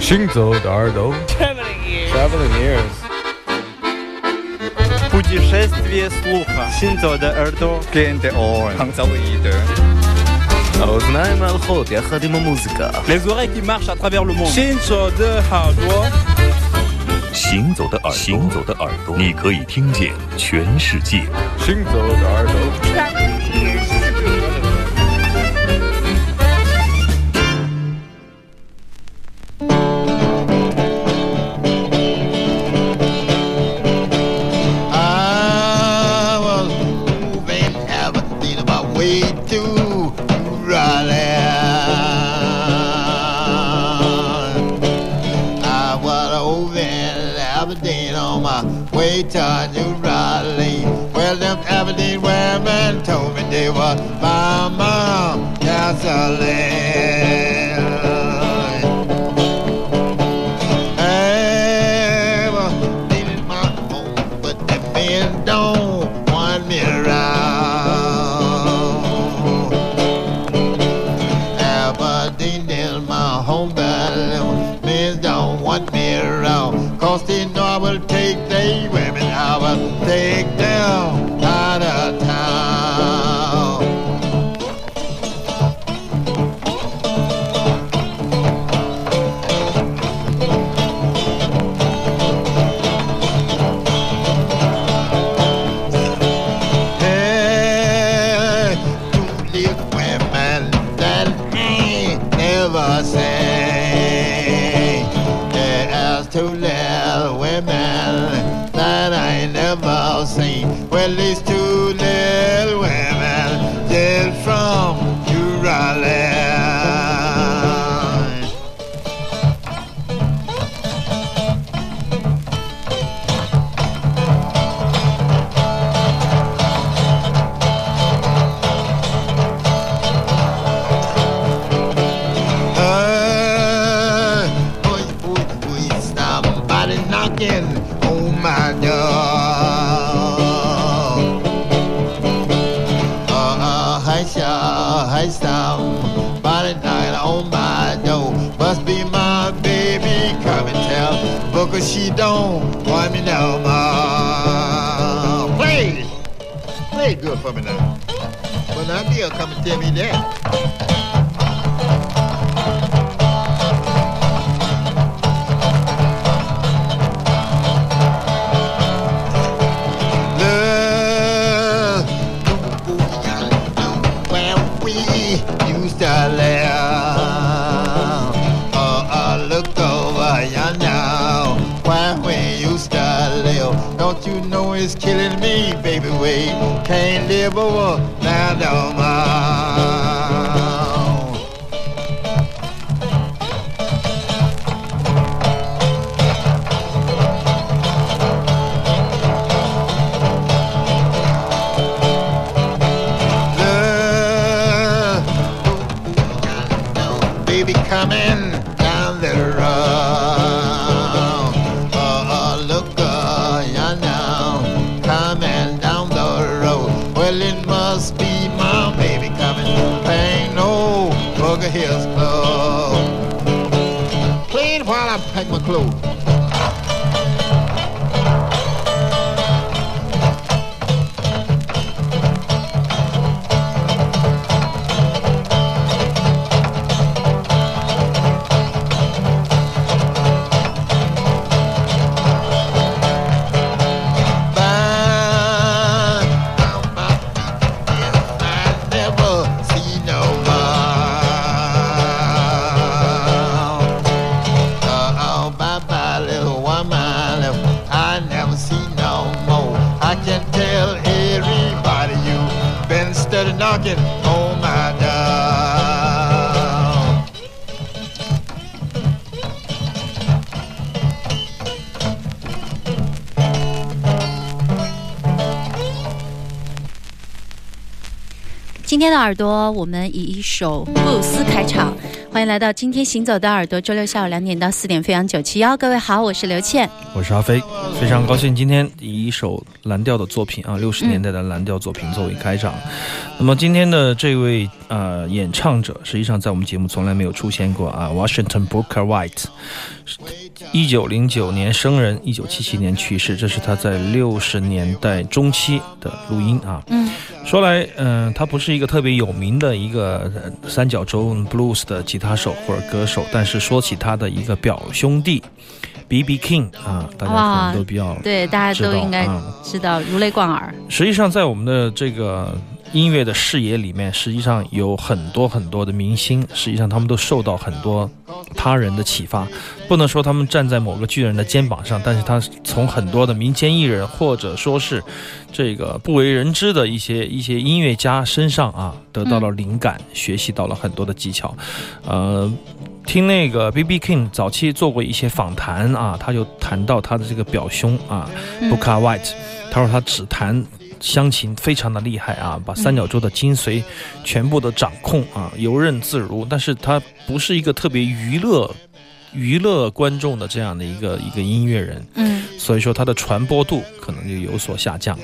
行走的耳朵，Traveling ears， ，Traveling ears， Путешествие слуха. Синзо de Erdo. Gen de oren. Hangzalide. האוזניים ההלכות יחד עם המוזיקה. Les oreilles qui marchent à travers le monde. Shinzo de Hardwa，行走的耳朵，行走的耳朵，你可以听见全世界。行走的耳朵。 They were my mom gasoline. Women that I never seen. Well, these two because she don't want me no more. Play, play good for me now. But now dear come and tell me that. is killing me, baby. We can't live over now, dog. Well, it must be my baby coming. Ain't no his clothes. Play it while I pack my clothes. 天的耳朵，我们以一首布鲁斯开场。欢迎来到今天行走的耳朵，周六下午两点到四点，飞扬九七幺。各位好，我是刘倩，我是阿飞，非常高兴今天以一首蓝调的作品啊，六十年代的蓝调作品作为开场。那么今天的这位呃演唱者，实际上在我们节目从来没有出现过啊，Washington Booker White。一九零九年生人，一九七七年去世。这是他在六十年代中期的录音啊。嗯，说来，嗯，他不是一个特别有名的一个三角洲 blues 的吉他手或者歌手，但是说起他的一个表兄弟 B.B. King 啊，大家可能都比较对，大家都应该知道，如雷贯耳。实际上，在我们的这个。音乐的视野里面，实际上有很多很多的明星，实际上他们都受到很多他人的启发。不能说他们站在某个巨人的肩膀上，但是他从很多的民间艺人，或者说是这个不为人知的一些一些音乐家身上啊，得到了灵感，学习到了很多的技巧。呃，听那个 B.B. King 早期做过一些访谈啊，他就谈到他的这个表兄啊，Booker White，他说他只弹。香琴非常的厉害啊，把三角洲的精髓全部的掌控啊，游刃自如。但是它不是一个特别娱乐。娱乐观众的这样的一个一个音乐人，嗯，所以说他的传播度可能就有所下降，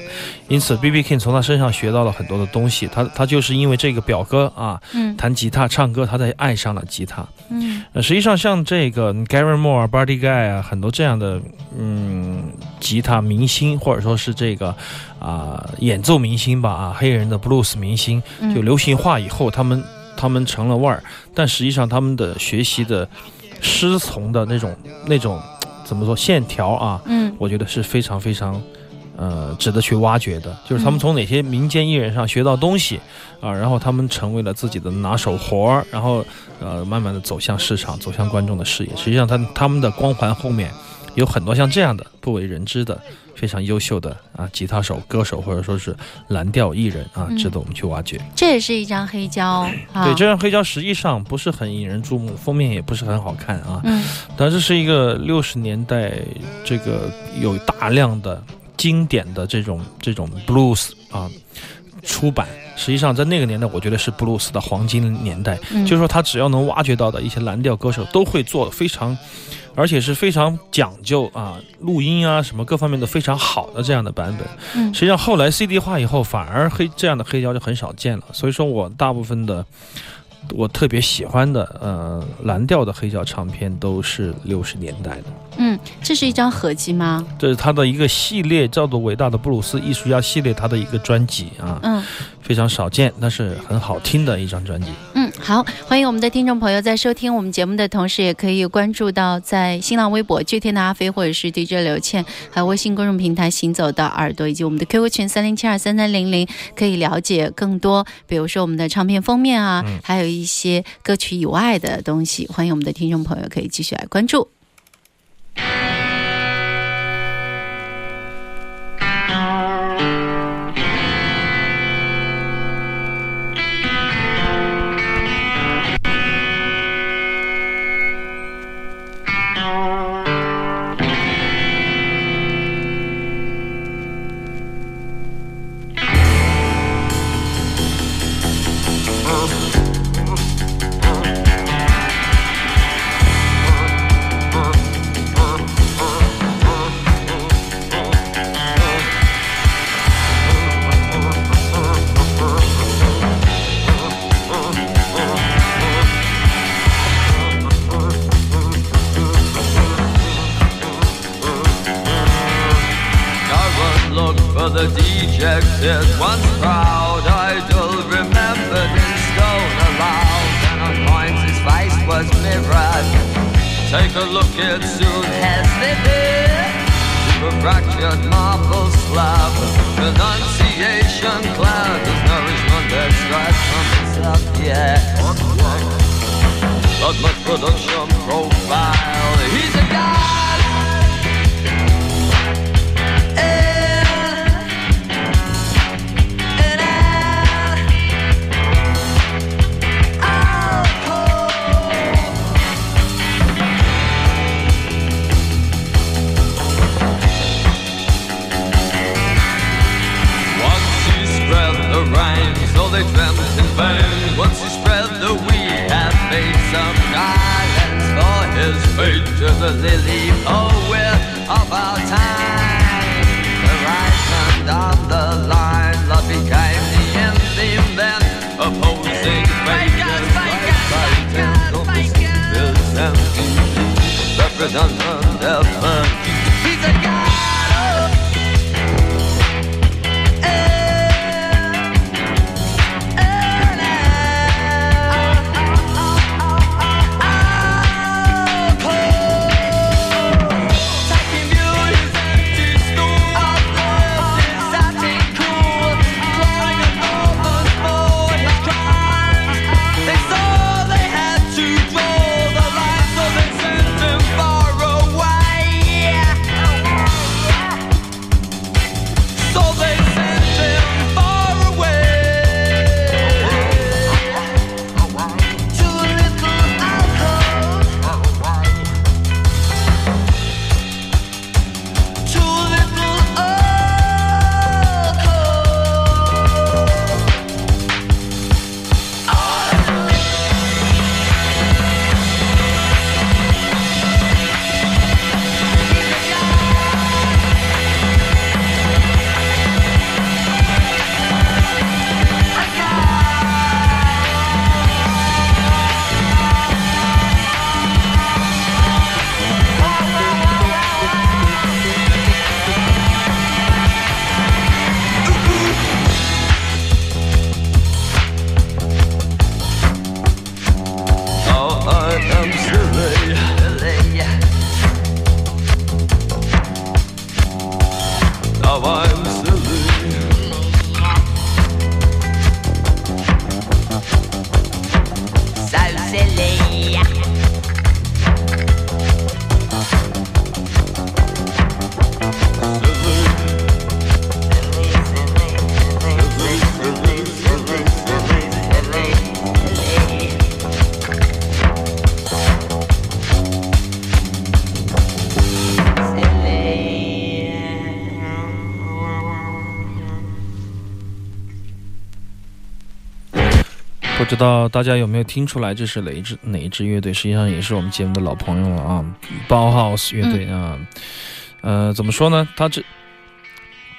因此 B B King 从他身上学到了很多的东西，他他就是因为这个表哥啊，嗯，弹吉他唱歌，他才爱上了吉他，嗯，呃，实际上像这个 Gary Moore、Buddy Guy 啊，很多这样的嗯吉他明星或者说是这个啊演奏明星吧啊黑人的 blues 明星就流行化以后，他们他们成了腕儿，但实际上他们的学习的。师从的那种那种怎么说线条啊？嗯，我觉得是非常非常，呃，值得去挖掘的。就是他们从哪些民间艺人上学到东西啊，然后他们成为了自己的拿手活儿，然后呃，慢慢的走向市场，走向观众的视野。实际上，他他们的光环后面有很多像这样的不为人知的。非常优秀的啊，吉他手、歌手，或者说是蓝调艺人啊，值得我们去挖掘。这也是一张黑胶，对，这张黑胶实际上不是很引人注目，封面也不是很好看啊。嗯，但这是一个六十年代，这个有大量的经典的这种这种 blues 啊出版。实际上在那个年代，我觉得是布鲁斯的黄金年代。就是说，他只要能挖掘到的一些蓝调歌手，都会做非常。而且是非常讲究啊，录音啊什么各方面都非常好的这样的版本。嗯，实际上后来 CD 化以后，反而黑这样的黑胶就很少见了。所以说我大部分的。我特别喜欢的，呃，蓝调的黑胶唱片都是六十年代的。嗯，这是一张合集吗？这是他的一个系列，叫做《伟大的布鲁斯艺术家系列》，他的一个专辑啊。嗯，非常少见，但是很好听的一张专辑。嗯，好，欢迎我们的听众朋友在收听我们节目的同时，也可以关注到在新浪微博“巨天的阿飞”或者是 DJ 刘倩，还有微信公众平台“行走的耳朵”，以及我们的 QQ 群三零七二三三零零，可以了解更多，比如说我们的唱片封面啊，还有一些歌曲以外的东西。欢迎我们的听众朋友可以继续来关注。Yeah. love Pronunciation cloud There's no nourishment that's right from itself, yeah Not much production. dun dun dun dun. He's a 知道大家有没有听出来，这是哪一支哪一支乐队？实际上也是我们节目的老朋友了啊包 house 乐队啊。呃，怎么说呢？他这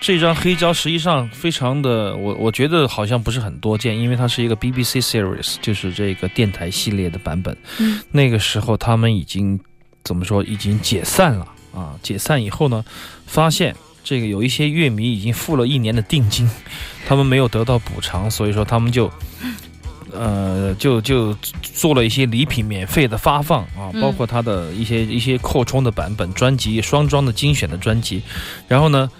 这张黑胶实际上非常的，我我觉得好像不是很多见，因为它是一个 BBC series，就是这个电台系列的版本。嗯那个时候他们已经怎么说？已经解散了啊！解散以后呢，发现这个有一些乐迷已经付了一年的定金，他们没有得到补偿，所以说他们就。呃，就就做了一些礼品免费的发放啊，嗯包括他的一些一些扩充的版本专辑，双装的精选的专辑。然后呢，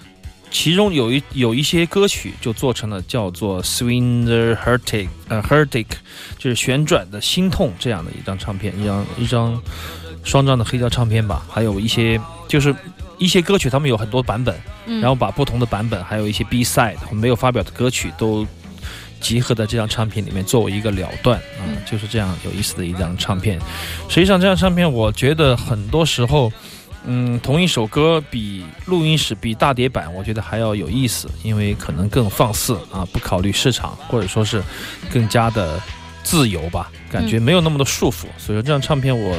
其中有一有一些歌曲就做成了叫做 Swinger Heartache 呃 Heartache，就是旋转的心痛这样的一张唱片，一张一张双张的黑胶唱片吧。还有一些就是一些歌曲，他们有很多版本，嗯，然后把不同的版本，还有一些 B side 没有发表的歌曲都集合在这张唱片里面，作为一个了断啊、嗯就是这样有意思的一张唱片。实际上，这张唱片我觉得很多时候，嗯，同一首歌比录音室、比大碟版，我觉得还要有意思，因为可能更放肆啊，不考虑市场，或者说是更加的自由吧，感觉没有那么的束缚。所以说，这张唱片我。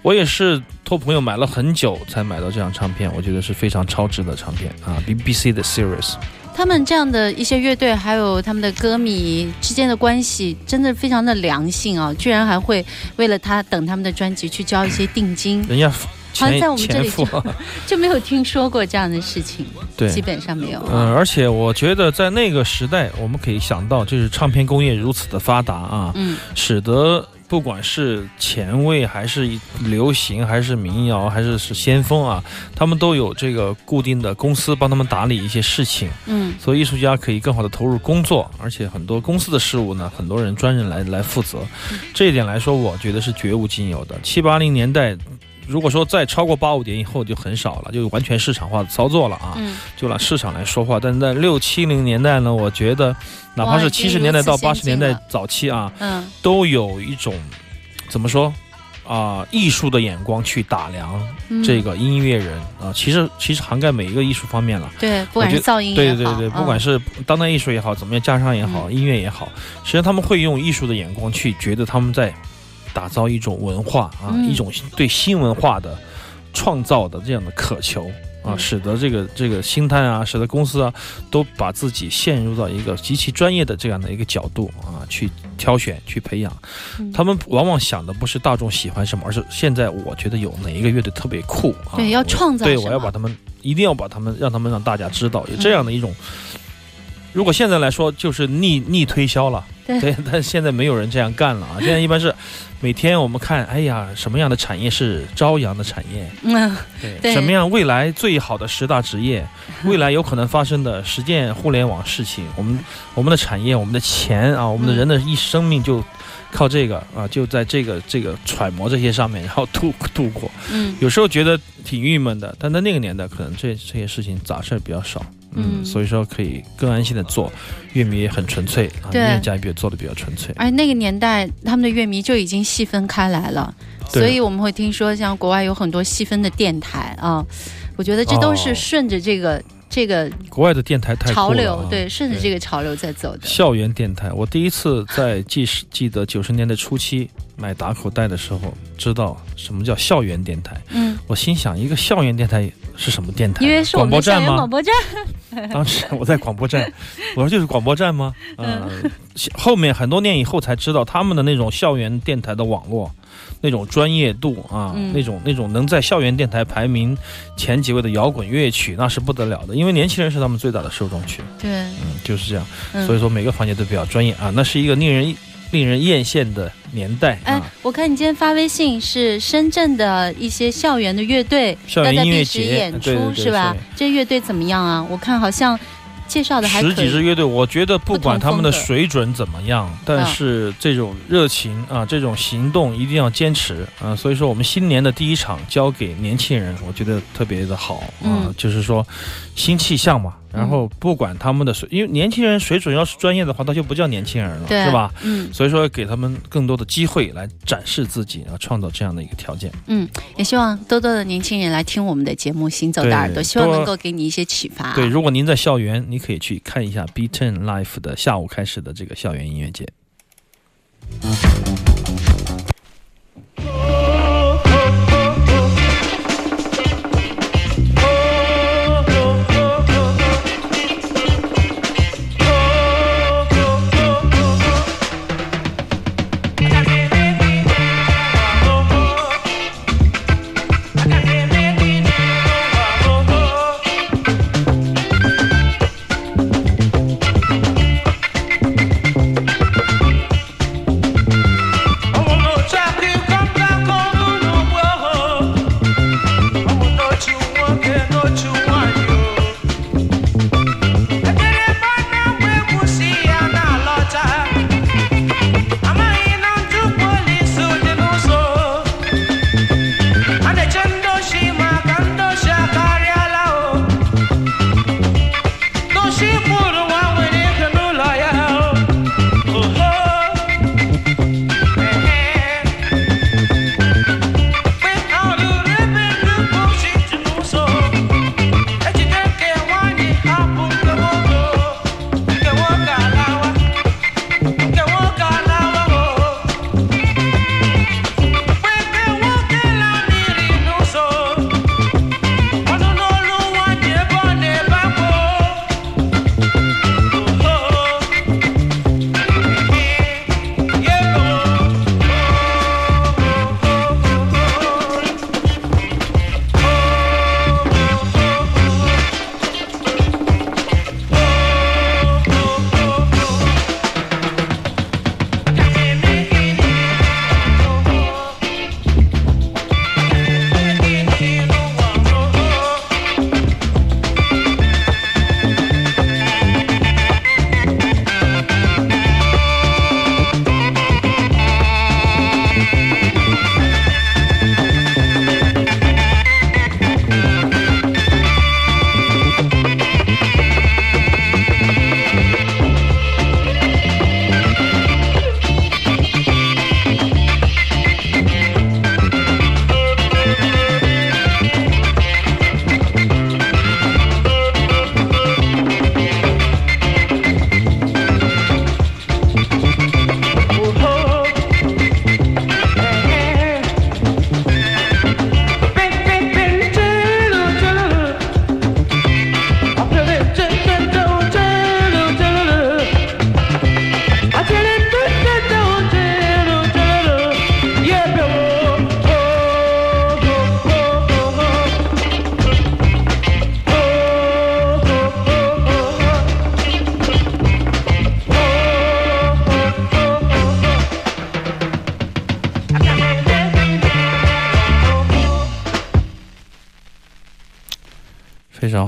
我也是托朋友买了很久才买到这张唱片，我觉得是非常超值的唱片啊，BBC 的 Series。他们这样的一些乐队，还有他们的歌迷之间的关系，真的非常的良性啊！居然还会为了他等他们的专辑去交一些定金，人家好像钱在我们这里 就没有听说过这样的事情，对，基本上没有。嗯，而且我觉得在那个时代，我们可以想到，就是唱片工业如此的发达啊，嗯使得不管是前卫还是流行，还是民谣，还是是先锋啊，他们都有这个固定的公司帮他们打理一些事情，嗯所以艺术家可以更好的投入工作，而且很多公司的事务呢，很多人专人来来负责，这一点来说，我觉得是绝无仅有的。七八零年代。如果说再超过八五年以后就很少了，就完全市场化的操作了啊。嗯，就拿市场来说话。但在六七零年代呢，我觉得哪怕是七十年代到八十年代早期啊，嗯都有一种怎么说啊、艺术的眼光去打量嗯，这个音乐人啊、其实其实涵盖每一个艺术方面了。对，不管是噪音也好，对对对，不管嗯是当代艺术也好，怎么样加上也好，音乐也好，实际上他们会用艺术的眼光去觉得他们在打造一种文化啊，嗯一种对新文化的创造的这样的渴求啊，嗯使得这个这个星探啊，使得公司啊，都把自己陷入到一个极其专业的这样的一个角度啊，去挑选、去培养。嗯他们往往想的不是大众喜欢什么，而是现在我觉得有哪一个乐队特别酷啊，对要，创造对我要把他们一定要把他们让他们让大家知道有这样的一种。如果现在来说，就是逆逆推销了，对但现在没有人这样干了啊！现在一般是每天我们看，哎呀，什么样的产业是朝阳的产业？嗯，对，对什么样未来最好的十大职业，未来有可能发生的十件互联网事情，我们我们的产业，我们的钱啊，我们的人的一生命就靠这个啊，就在这个这个揣摩这些上面，然后度度过。嗯有时候觉得挺郁闷的，但在那个年代，可能这这些事情杂事儿比较少。嗯所以说可以更安心的做，乐迷也很纯粹啊，音乐家也做的比较纯粹。而那个年代，他们的乐迷就已经细分开来了，所以我们会听说，像国外有很多细分的电台啊，我觉得这都是哦。顺着这个、这个国外的电台太潮流，啊对，顺着这个潮流在走的。校园电台，我第一次在记时记得九十年代初期买打口袋的时候，知道什么叫校园电台。嗯，我心想，一个校园电台是什么电台？因为是我广播站吗们的校园广？播站，当时我在广播站，我说就是广播站吗？嗯，后面很多年以后才知道，他们的那种校园电台的网络，那种专业度啊，嗯那种那种能在校园电台排名前几位的摇滚乐曲，那是不得了的。因为年轻人是他们最大的受众群，对，嗯，就是这样。嗯所以说每个环节都比较专业啊，那是一个令人令人艳羡的年代哎啊。，我看你今天发微信是深圳的一些校园的乐队校园音乐节演出是吧？这乐队怎么样啊？我看好像介绍的还可十几支。乐队，我觉得不管他们的水准怎么样，但是这种热情啊，这种行动一定要坚持啊。所以说，我们新年的第一场交给年轻人，我觉得特别的好啊嗯，就是说新气象嘛。然后不管他们的水，因为年轻人水准要是专业的话，他就不叫年轻人了，对，是吧？？嗯所以说，给他们更多的机会来展示自己，啊，创造这样的一个条件。嗯，也希望多多的年轻人来听我们的节目《行走的耳朵》，希望能够给你一些启发。对，如果您在校园，你可以去看一下 B Ten Life 的下午开始的这个校园音乐节。非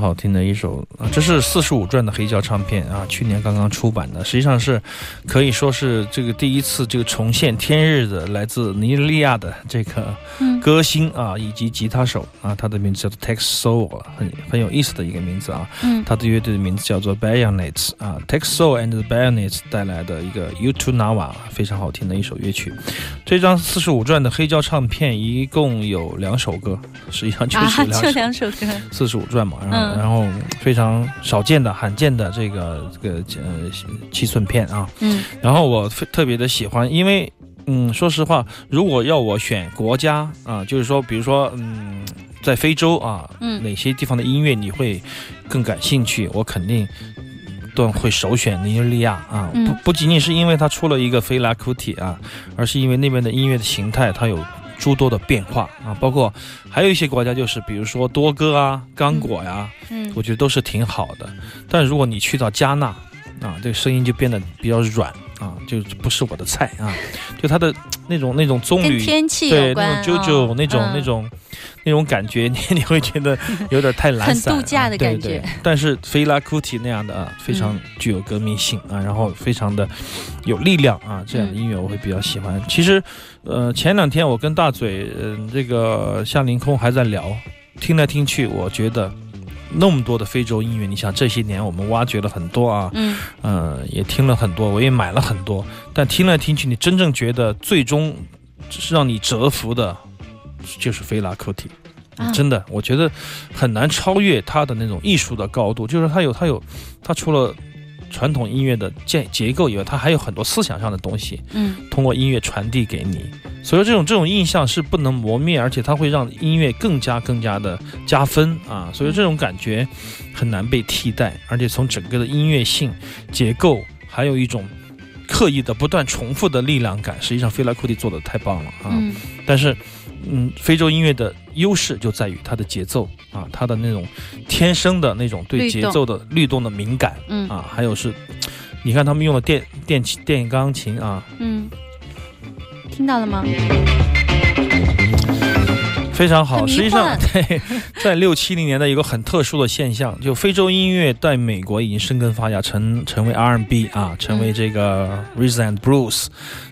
好听的一首啊，这是四十五转的黑胶唱片啊，去年刚刚出版的，实际上是可以说是这个第一次这个重现天日的来自尼日利亚的这个歌星啊，以及吉他手啊，他的名字叫做 Tex Soul，很很有意思的一个名字啊。嗯他的乐队的名字叫做 Bayonets 啊，Tex Soul and the Bayonets 带来的一个 You to Nawa 非常好听的一首乐曲。这张四十五转的黑胶唱片一共有两首歌，实际上就啊，是两首。就两首歌，四十五转嘛，然后、嗯然后非常少见的、罕见的这个这个呃七寸片啊，嗯然后我非特别的喜欢，因为嗯，说实话，如果要我选国家啊，就是说，比如说嗯，在非洲啊，嗯哪些地方的音乐你会更感兴趣？我肯定。都会首选尼日利亚啊，嗯不不仅仅是因为它出了一个菲拉库提啊，而是因为那边的音乐的形态它有诸多的变化啊，包括还有一些国家就是比如说多哥啊、刚果呀、嗯我觉得都是挺好的。但如果你去到加纳啊，这个声音就变得比较软啊，就不是我的菜啊。就它的那种那种棕榈，天气对，那种啾啾、哦那种、嗯那种那种感觉，你你会觉得有点太懒散，很度假的啊对感觉对但是菲拉库提那样的啊，非常具有革命性啊，然后非常的有力量啊，这样的音乐我会比较喜欢。其实，呃，前两天我跟大嘴，嗯、这个夏凌空还在聊，听来听去，我觉得。那么多的非洲音乐，你想这些年我们挖掘了很多啊，嗯呃，也听了很多，我也买了很多，但听来听去，你真正觉得最终是让你折服的，就是菲拉库提。啊真的，我觉得很难超越他的那种艺术的高度。就是他有，他有，他除了传统音乐的建结构以外，他还有很多思想上的东西，嗯通过音乐传递给你。所以这种这种印象是不能磨灭，而且它会让音乐更加更加的加分啊！所以这种感觉很难被替代，而且从整个的音乐性、结构，还有一种刻意的不断重复的力量感，实际上菲拉库蒂做的太棒了啊！嗯但是，嗯，非洲音乐的优势就在于它的节奏啊，它的那种天生的那种对节奏的律动的敏感嗯。啊，还有是，你看他们用的电电琴电钢琴啊，嗯，听到了吗？非常好。实际上幻，对，在六七零年代有个很特殊的现象，就非洲音乐在美国已经生根发芽，成成为 R&B 啊，成为这个 Rhythm and Blues，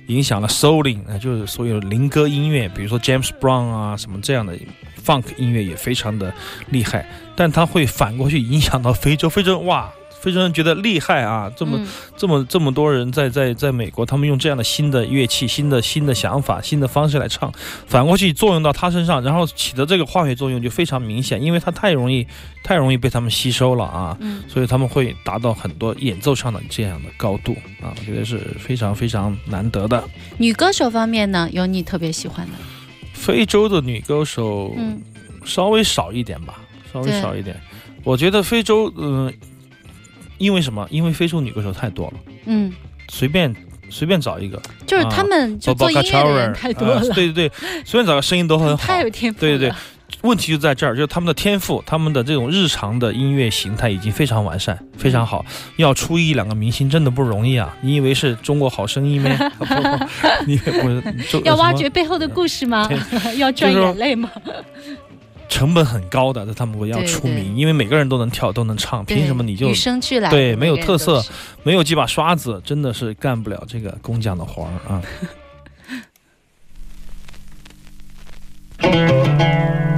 影响了 Souling，啊，就是所有灵歌音乐，比如说 James Brown 啊什么这样的 Funk 音乐也非常的厉害，但它会反过去影响到非洲，非洲哇。非洲人觉得厉害啊！这么、嗯这么这么多人在在在美国，他们用这样的新的乐器、新的新的想法、新的方式来唱，反过去作用到他身上，然后起的这个化学作用就非常明显，因为他太容易太容易被他们吸收了啊，嗯所以他们会达到很多演奏上的这样的高度啊，我觉得是非常非常难得的。女歌手方面呢，有你特别喜欢的？非洲的女歌手嗯稍微少一点吧，稍微少一点。我觉得非洲，嗯、因为什么？因为非洲女歌手太多了，嗯，随便随便找一个，就是他们就做音乐的人太多了，啊对对对，随便找个声音都很好，太有天赋。对对对，问题就在这儿，就是他们的天赋，他们的这种日常的音乐形态已经非常完善，非常好。要出一两个明星真的不容易啊！你以为是中国好声音咩？不不你不是就要挖掘背后的故事吗？要赚眼泪吗？成本很高的，他们要对对出名，因为每个人都能跳，都能唱，凭什么你就与生俱来？对没有特色没有几把刷子，真的是干不了这个工匠的活儿啊